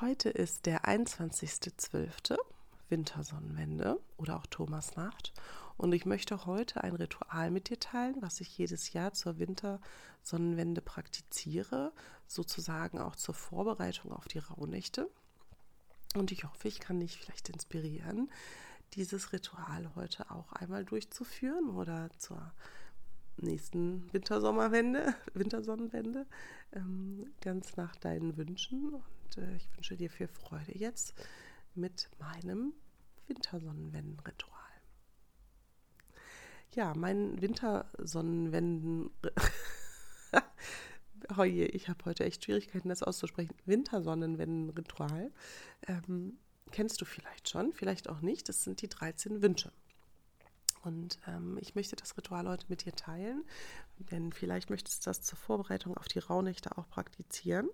Heute ist der 21.12. Wintersonnenwende oder auch Thomasnacht. Und ich möchte heute ein Ritual mit dir teilen, was ich jedes Jahr zur Wintersonnenwende praktiziere, sozusagen auch zur Vorbereitung auf die Rauhnächte. Und ich hoffe, ich kann dich vielleicht inspirieren, dieses Ritual heute auch einmal durchzuführen oder zur nächsten Wintersommerwende, Wintersonnenwende, ähm, ganz nach deinen Wünschen. Und äh, ich wünsche dir viel Freude jetzt mit meinem Wintersonnenwendenritual. Ja, mein Wintersonnenwenden. oh ich habe heute echt Schwierigkeiten, das auszusprechen. Wintersonnenwendenritual. Ähm, kennst du vielleicht schon, vielleicht auch nicht. Das sind die 13 Wünsche. Und ähm, ich möchte das Ritual heute mit dir teilen, denn vielleicht möchtest du das zur Vorbereitung auf die Rauhnächte auch praktizieren.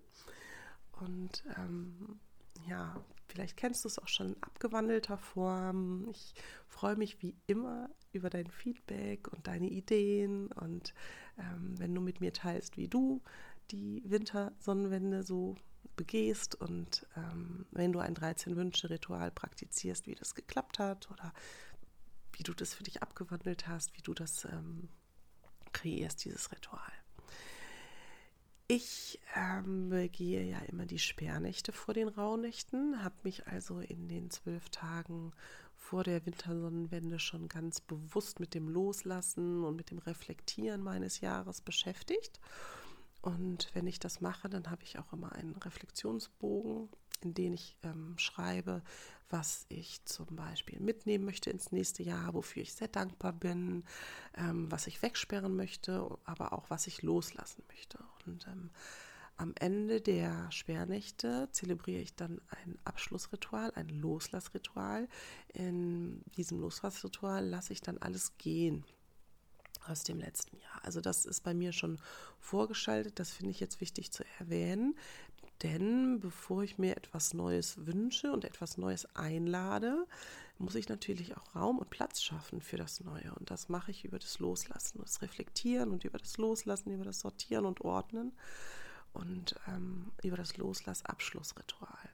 Und ähm, ja, vielleicht kennst du es auch schon in abgewandelter Form. Ich freue mich wie immer über dein Feedback und deine Ideen und ähm, wenn du mit mir teilst, wie du die Wintersonnenwende so begehst und ähm, wenn du ein 13-Wünsche-Ritual praktizierst, wie das geklappt hat oder wie du das für dich abgewandelt hast, wie du das ähm, kreierst, dieses Ritual. Ich ähm, begehe ja immer die Sperrnächte vor den Rauhnächten, habe mich also in den zwölf Tagen vor der Wintersonnenwende schon ganz bewusst mit dem Loslassen und mit dem Reflektieren meines Jahres beschäftigt. Und wenn ich das mache, dann habe ich auch immer einen Reflexionsbogen, in den ich ähm, schreibe, was ich zum Beispiel mitnehmen möchte ins nächste Jahr, wofür ich sehr dankbar bin, ähm, was ich wegsperren möchte, aber auch was ich loslassen möchte. Und ähm, am Ende der Sperrnächte zelebriere ich dann ein Abschlussritual, ein Loslassritual. In diesem Loslassritual lasse ich dann alles gehen aus dem letzten Jahr. Also das ist bei mir schon vorgeschaltet, das finde ich jetzt wichtig zu erwähnen, denn bevor ich mir etwas Neues wünsche und etwas Neues einlade, muss ich natürlich auch Raum und Platz schaffen für das Neue. Und das mache ich über das Loslassen, das Reflektieren und über das Loslassen, über das Sortieren und Ordnen und ähm, über das Loslass-Abschlussritual.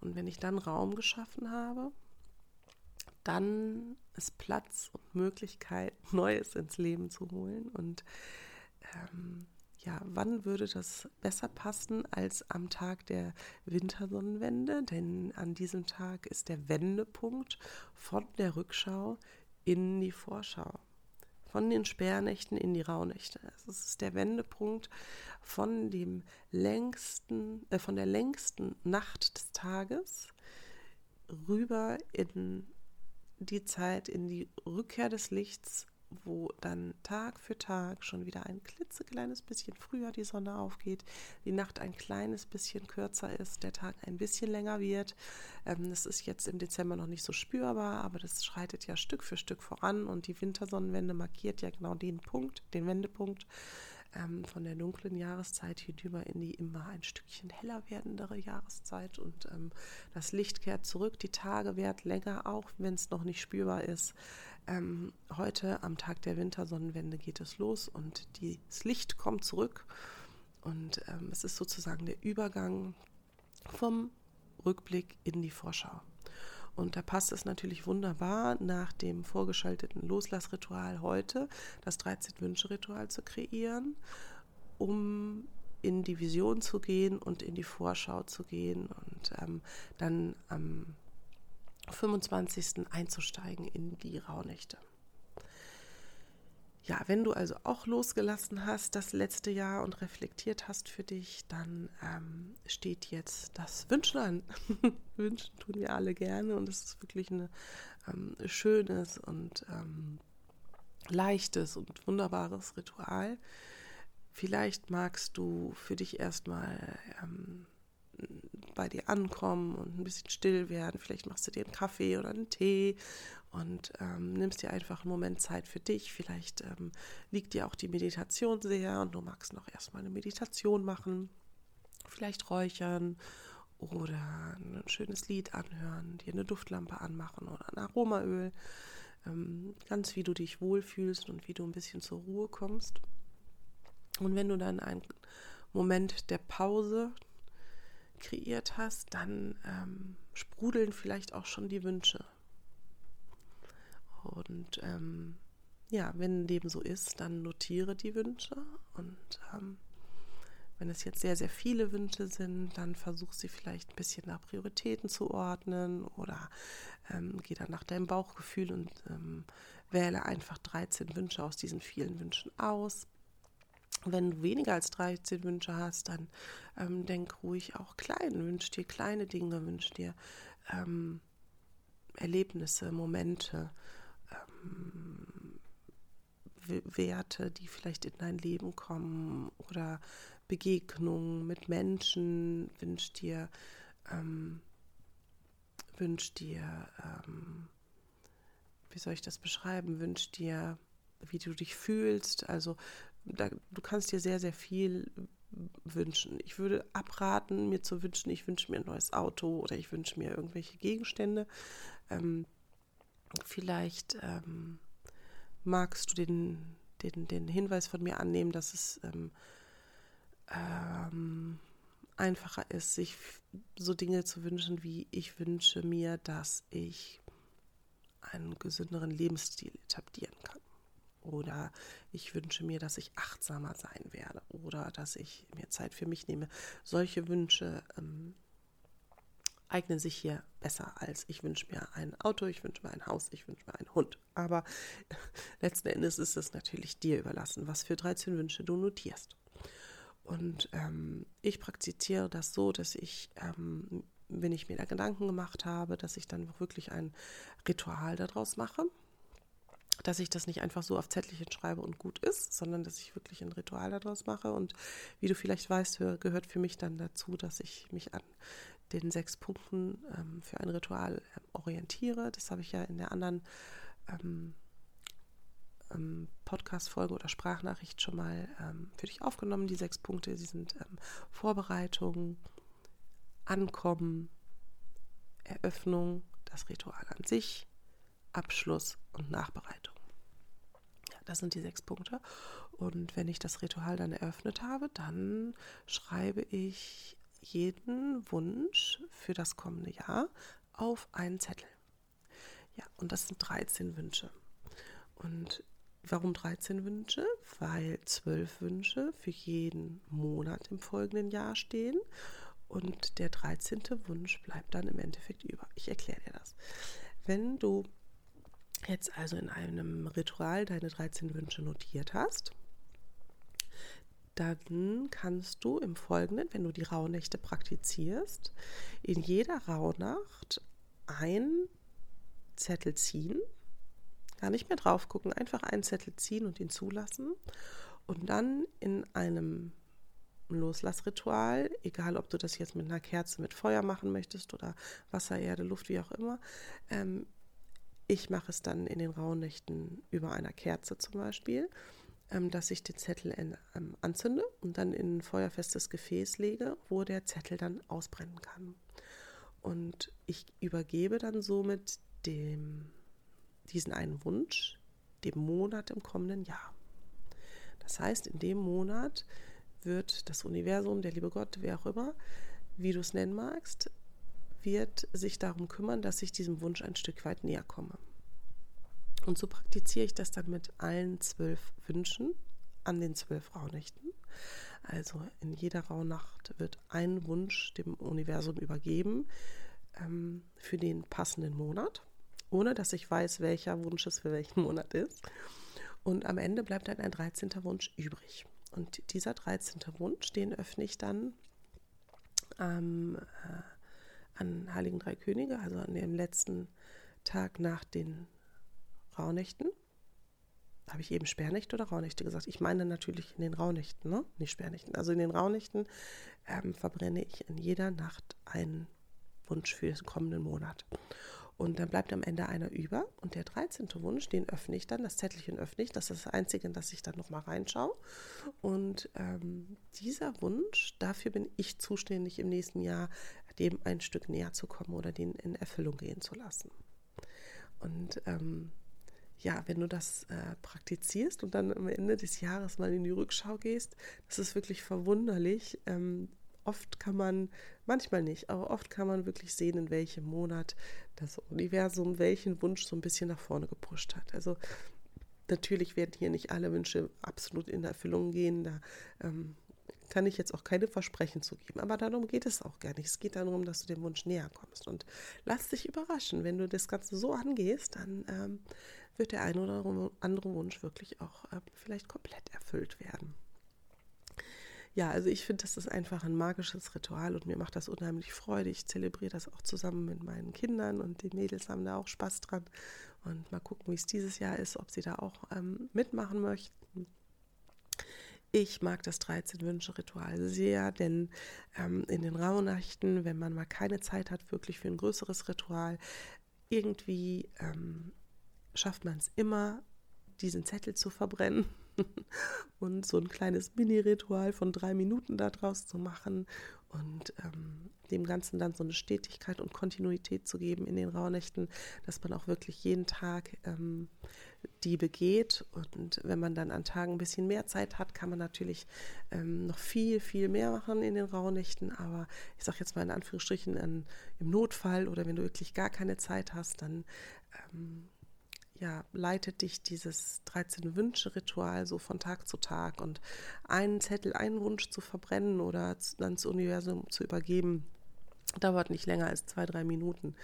Und wenn ich dann Raum geschaffen habe, dann ist Platz und Möglichkeit, Neues ins Leben zu holen. Und ähm, ja, wann würde das besser passen als am Tag der Wintersonnenwende? Denn an diesem Tag ist der Wendepunkt von der Rückschau in die Vorschau. Von den Sperrnächten in die Rauhnächte. Es ist der Wendepunkt von dem längsten, äh, von der längsten Nacht des Tages rüber in die Zeit in die Rückkehr des Lichts, wo dann Tag für Tag schon wieder ein klitzekleines bisschen früher die Sonne aufgeht, die Nacht ein kleines bisschen kürzer ist, der Tag ein bisschen länger wird. Ähm, das ist jetzt im Dezember noch nicht so spürbar, aber das schreitet ja Stück für Stück voran und die Wintersonnenwende markiert ja genau den Punkt, den Wendepunkt ähm, von der dunklen Jahreszeit hinüber in die immer ein Stückchen heller werdendere Jahreszeit und ähm, das Licht kehrt zurück, die Tage werden länger, auch wenn es noch nicht spürbar ist. Ähm, heute am Tag der Wintersonnenwende geht es los und das Licht kommt zurück und ähm, es ist sozusagen der Übergang vom Rückblick in die Vorschau. Und da passt es natürlich wunderbar, nach dem vorgeschalteten Loslassritual heute das 13-Wünsche-Ritual zu kreieren, um in die Vision zu gehen und in die Vorschau zu gehen und ähm, dann am 25. einzusteigen in die Rauhnächte. Ja, wenn du also auch losgelassen hast das letzte Jahr und reflektiert hast für dich, dann ähm, steht jetzt das Wünschen an. Wünschen tun wir alle gerne und es ist wirklich ein ähm, schönes und ähm, leichtes und wunderbares Ritual, Vielleicht magst du für dich erstmal ähm, bei dir ankommen und ein bisschen still werden. Vielleicht machst du dir einen Kaffee oder einen Tee und ähm, nimmst dir einfach einen Moment Zeit für dich. Vielleicht ähm, liegt dir auch die Meditation sehr und du magst noch erstmal eine Meditation machen. Vielleicht räuchern oder ein schönes Lied anhören, dir eine Duftlampe anmachen oder ein Aromaöl. Ähm, ganz wie du dich wohlfühlst und wie du ein bisschen zur Ruhe kommst. Und wenn du dann einen Moment der Pause kreiert hast, dann ähm, sprudeln vielleicht auch schon die Wünsche. Und ähm, ja, wenn dem so ist, dann notiere die Wünsche und ähm, wenn es jetzt sehr, sehr viele Wünsche sind, dann versuch sie vielleicht ein bisschen nach Prioritäten zu ordnen oder ähm, geh dann nach deinem Bauchgefühl und ähm, wähle einfach 13 Wünsche aus diesen vielen Wünschen aus. Wenn du weniger als 13 Wünsche hast, dann ähm, denk ruhig auch klein, wünsch dir kleine Dinge, wünsch dir ähm, Erlebnisse, Momente, ähm, Werte, die vielleicht in dein Leben kommen oder Begegnungen mit Menschen, wünsch dir, ähm, wünsch dir, ähm, wie soll ich das beschreiben, wünsch dir, wie du dich fühlst. Also da, du kannst dir sehr, sehr viel wünschen. Ich würde abraten, mir zu wünschen, ich wünsche mir ein neues Auto oder ich wünsche mir irgendwelche Gegenstände. Ähm, vielleicht ähm, magst du den, den, den Hinweis von mir annehmen, dass es ähm, ähm, einfacher ist, sich so Dinge zu wünschen, wie ich wünsche mir, dass ich einen gesünderen Lebensstil etablieren kann. Oder ich wünsche mir, dass ich achtsamer sein werde. Oder dass ich mir Zeit für mich nehme. Solche Wünsche ähm, eignen sich hier besser als ich wünsche mir ein Auto, ich wünsche mir ein Haus, ich wünsche mir einen Hund. Aber letzten Endes ist es natürlich dir überlassen, was für 13 Wünsche du notierst. Und ähm, ich praktiziere das so, dass ich, ähm, wenn ich mir da Gedanken gemacht habe, dass ich dann wirklich ein Ritual daraus mache. Dass ich das nicht einfach so auf Zettelchen schreibe und gut ist, sondern dass ich wirklich ein Ritual daraus mache. Und wie du vielleicht weißt, gehört für mich dann dazu, dass ich mich an den sechs Punkten ähm, für ein Ritual ähm, orientiere. Das habe ich ja in der anderen ähm, ähm, Podcast-Folge oder Sprachnachricht schon mal ähm, für dich aufgenommen. Die sechs Punkte, sie sind ähm, Vorbereitung, Ankommen, Eröffnung, das Ritual an sich, Abschluss und Nachbereitung. Das sind die sechs Punkte. Und wenn ich das Ritual dann eröffnet habe, dann schreibe ich jeden Wunsch für das kommende Jahr auf einen Zettel. Ja, und das sind 13 Wünsche. Und Warum 13 Wünsche? Weil 12 Wünsche für jeden Monat im folgenden Jahr stehen und der 13. Wunsch bleibt dann im Endeffekt über. Ich erkläre dir das. Wenn du jetzt also in einem Ritual deine 13 Wünsche notiert hast, dann kannst du im Folgenden, wenn du die Rauhnächte praktizierst, in jeder Rauhnacht einen Zettel ziehen Gar nicht mehr drauf gucken, einfach einen Zettel ziehen und ihn zulassen und dann in einem Loslassritual, egal ob du das jetzt mit einer Kerze mit Feuer machen möchtest oder Wasser, Erde, Luft, wie auch immer. Ähm, ich mache es dann in den Rauhnächten über einer Kerze zum Beispiel, ähm, dass ich den Zettel in, ähm, anzünde und dann in ein feuerfestes Gefäß lege, wo der Zettel dann ausbrennen kann. Und ich übergebe dann somit dem diesen einen Wunsch dem Monat im kommenden Jahr. Das heißt, in dem Monat wird das Universum, der liebe Gott, wer auch immer, wie du es nennen magst, wird sich darum kümmern, dass ich diesem Wunsch ein Stück weit näher komme. Und so praktiziere ich das dann mit allen zwölf Wünschen an den zwölf Rauhnächten. Also in jeder Rauhnacht wird ein Wunsch dem Universum übergeben ähm, für den passenden Monat ohne dass ich weiß, welcher Wunsch es für welchen Monat ist. Und am Ende bleibt dann ein 13. Wunsch übrig. Und dieser 13. Wunsch, den öffne ich dann ähm, äh, an Heiligen Drei Könige, also an dem letzten Tag nach den Rauhnächten. habe ich eben Sperrnächte oder Rauhnächte gesagt? Ich meine natürlich in den Rauhnächten, ne? Nicht Sperrnächten. Also in den Rauhnächten ähm, verbrenne ich in jeder Nacht einen Wunsch für den kommenden Monat. Und dann bleibt am Ende einer über. Und der 13. Wunsch, den öffne ich dann, das Zettelchen öffne ich. Das ist das Einzige, in das ich dann nochmal reinschaue. Und ähm, dieser Wunsch, dafür bin ich zuständig im nächsten Jahr, dem ein Stück näher zu kommen oder den in Erfüllung gehen zu lassen. Und ähm, ja, wenn du das äh, praktizierst und dann am Ende des Jahres mal in die Rückschau gehst, das ist wirklich verwunderlich. Ähm, oft kann man, manchmal nicht, aber oft kann man wirklich sehen, in welchem Monat das Universum welchen Wunsch so ein bisschen nach vorne gepusht hat. Also natürlich werden hier nicht alle Wünsche absolut in Erfüllung gehen. Da ähm, kann ich jetzt auch keine Versprechen zu geben. Aber darum geht es auch gar nicht. Es geht darum, dass du dem Wunsch näher kommst. Und lass dich überraschen. Wenn du das Ganze so angehst, dann ähm, wird der eine oder andere Wunsch wirklich auch äh, vielleicht komplett erfüllt werden. Ja, also ich finde, das ist einfach ein magisches Ritual und mir macht das unheimlich Freude. Ich zelebriere das auch zusammen mit meinen Kindern und die Mädels haben da auch Spaß dran. Und mal gucken, wie es dieses Jahr ist, ob sie da auch ähm, mitmachen möchten. Ich mag das 13-Wünsche-Ritual sehr, denn ähm, in den Rauhnächten, wenn man mal keine Zeit hat, wirklich für ein größeres Ritual, irgendwie ähm, schafft man es immer, diesen Zettel zu verbrennen und so ein kleines Mini-Ritual von drei Minuten daraus zu machen und ähm, dem Ganzen dann so eine Stetigkeit und Kontinuität zu geben in den Rauhnächten, dass man auch wirklich jeden Tag ähm, die begeht. Und wenn man dann an Tagen ein bisschen mehr Zeit hat, kann man natürlich ähm, noch viel, viel mehr machen in den Rauhnächten. Aber ich sage jetzt mal in Anführungsstrichen, an, im Notfall oder wenn du wirklich gar keine Zeit hast, dann ähm, ja, leitet dich dieses 13-Wünsche-Ritual so von Tag zu Tag und einen Zettel, einen Wunsch zu verbrennen oder dann ins Universum zu übergeben, dauert nicht länger als zwei, drei Minuten.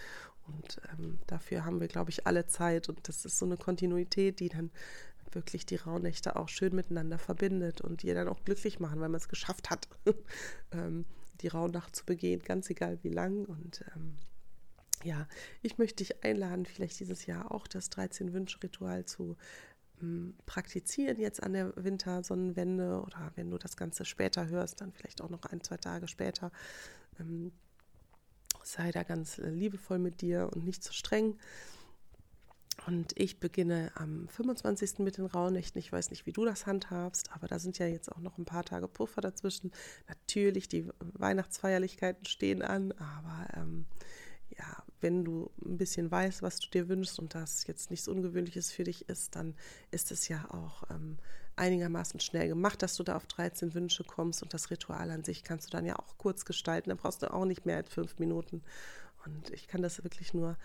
Und ähm, dafür haben wir, glaube ich, alle Zeit. Und das ist so eine Kontinuität, die dann wirklich die Rauhnächte auch schön miteinander verbindet und die dann auch glücklich machen, weil man es geschafft hat, ähm, die Rauhnacht zu begehen, ganz egal wie lang. Und ähm, ja, ich möchte dich einladen, vielleicht dieses Jahr auch das 13-Wünsch-Ritual zu ähm, praktizieren, jetzt an der Wintersonnenwende oder wenn du das Ganze später hörst, dann vielleicht auch noch ein, zwei Tage später. Ähm, sei da ganz äh, liebevoll mit dir und nicht zu streng. Und ich beginne am 25. mit den Rauhnächten. Ich weiß nicht, wie du das handhabst, aber da sind ja jetzt auch noch ein paar Tage Puffer dazwischen. Natürlich, die Weihnachtsfeierlichkeiten stehen an, aber ähm, ja, wenn du ein bisschen weißt, was du dir wünschst und das jetzt nichts Ungewöhnliches für dich ist, dann ist es ja auch ähm, einigermaßen schnell gemacht, dass du da auf 13 Wünsche kommst und das Ritual an sich kannst du dann ja auch kurz gestalten. Da brauchst du auch nicht mehr als fünf Minuten. Und ich kann das wirklich nur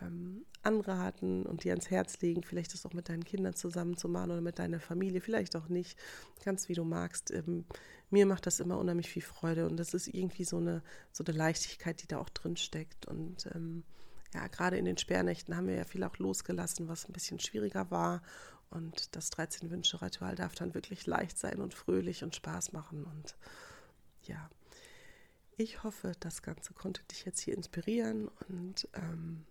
ähm, anraten und dir ans Herz legen, vielleicht das auch mit deinen Kindern zusammen zu machen oder mit deiner Familie, vielleicht auch nicht, ganz wie du magst. Ähm, mir macht das immer unheimlich viel Freude und das ist irgendwie so eine, so eine Leichtigkeit, die da auch drin steckt. Und ähm, ja, gerade in den Sperrnächten haben wir ja viel auch losgelassen, was ein bisschen schwieriger war. Und das 13-Wünsche-Ritual darf dann wirklich leicht sein und fröhlich und Spaß machen. Und ja, ich hoffe, das Ganze konnte dich jetzt hier inspirieren und ähm,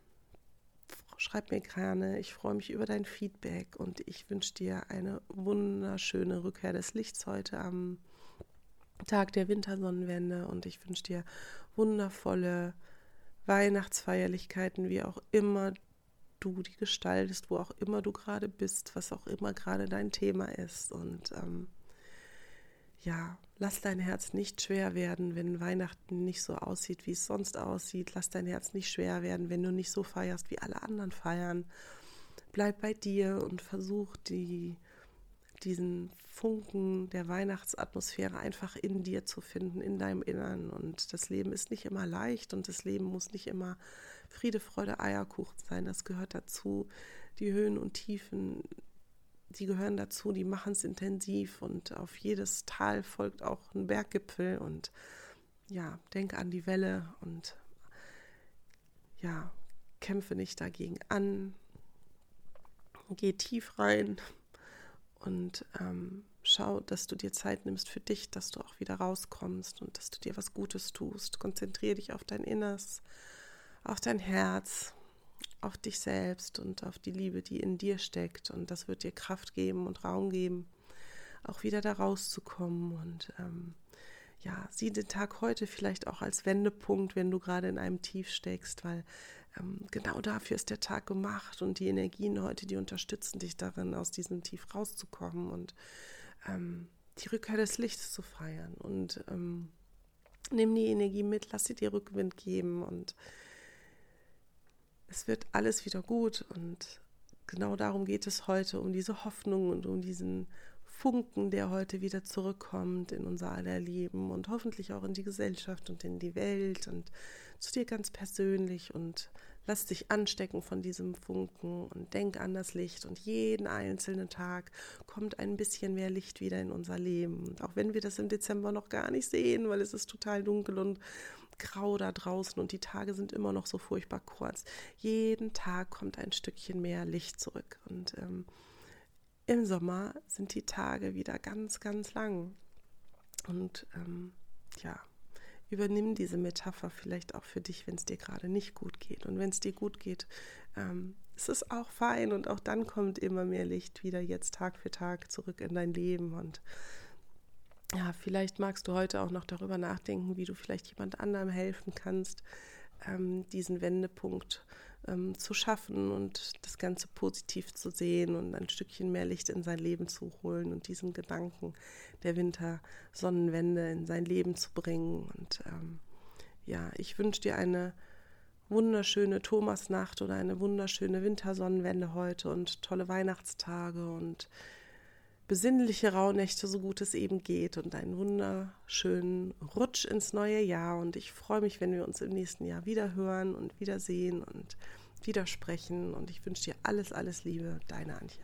schreib mir gerne. Ich freue mich über dein Feedback und ich wünsche dir eine wunderschöne Rückkehr des Lichts heute am Tag der Wintersonnenwende und ich wünsche dir wundervolle Weihnachtsfeierlichkeiten, wie auch immer du die gestaltest, wo auch immer du gerade bist, was auch immer gerade dein Thema ist. Und ähm, ja, lass dein Herz nicht schwer werden, wenn Weihnachten nicht so aussieht, wie es sonst aussieht. Lass dein Herz nicht schwer werden, wenn du nicht so feierst, wie alle anderen feiern. Bleib bei dir und versuch die, diesen Funken der Weihnachtsatmosphäre einfach in dir zu finden, in deinem Innern. Und das Leben ist nicht immer leicht und das Leben muss nicht immer Friede, Freude, Eierkuchen sein. Das gehört dazu. Die Höhen und Tiefen die gehören dazu, die machen es intensiv und auf jedes Tal folgt auch ein Berggipfel und ja, denke an die Welle und ja, kämpfe nicht dagegen an, geh tief rein und ähm, schau, dass du dir Zeit nimmst für dich, dass du auch wieder rauskommst und dass du dir was Gutes tust. Konzentriere dich auf dein Inneres, auf dein Herz auf dich selbst und auf die Liebe, die in dir steckt. Und das wird dir Kraft geben und Raum geben, auch wieder da rauszukommen. Und ähm, ja, sieh den Tag heute vielleicht auch als Wendepunkt, wenn du gerade in einem Tief steckst, weil ähm, genau dafür ist der Tag gemacht und die Energien heute, die unterstützen dich darin, aus diesem Tief rauszukommen und ähm, die Rückkehr des Lichts zu feiern. Und ähm, nimm die Energie mit, lass sie dir Rückwind geben und es wird alles wieder gut. Und genau darum geht es heute, um diese Hoffnung und um diesen Funken, der heute wieder zurückkommt in unser aller Leben und hoffentlich auch in die Gesellschaft und in die Welt und zu dir ganz persönlich und lass dich anstecken von diesem Funken und denk an das Licht und jeden einzelnen Tag kommt ein bisschen mehr Licht wieder in unser Leben. Und auch wenn wir das im Dezember noch gar nicht sehen, weil es ist total dunkel und grau da draußen und die Tage sind immer noch so furchtbar kurz. Jeden Tag kommt ein Stückchen mehr Licht zurück und ähm, im Sommer sind die Tage wieder ganz, ganz lang. Und ähm, ja, übernimm diese Metapher vielleicht auch für dich, wenn es dir gerade nicht gut geht. Und wenn es dir gut geht, ähm, es auch fein und auch dann kommt immer mehr Licht wieder jetzt Tag für Tag zurück in dein Leben. Und ja, vielleicht magst du heute auch noch darüber nachdenken, wie du vielleicht jemand anderem helfen kannst, ähm, diesen Wendepunkt ähm, zu schaffen und das Ganze positiv zu sehen und ein Stückchen mehr Licht in sein Leben zu holen und diesen Gedanken der Wintersonnenwende in sein Leben zu bringen. Und ähm, ja, ich wünsche dir eine wunderschöne Thomasnacht oder eine wunderschöne Wintersonnenwende heute und tolle Weihnachtstage und besinnliche Rauhnächte, so gut es eben geht und einen wunderschönen Rutsch ins neue Jahr. Und ich freue mich, wenn wir uns im nächsten Jahr wieder hören und wiedersehen und widersprechen. Und ich wünsche dir alles, alles Liebe, deine Antje.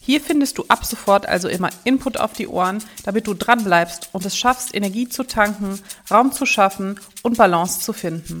Hier findest du ab sofort also immer Input auf die Ohren, damit du dran bleibst und es schaffst, Energie zu tanken, Raum zu schaffen und Balance zu finden.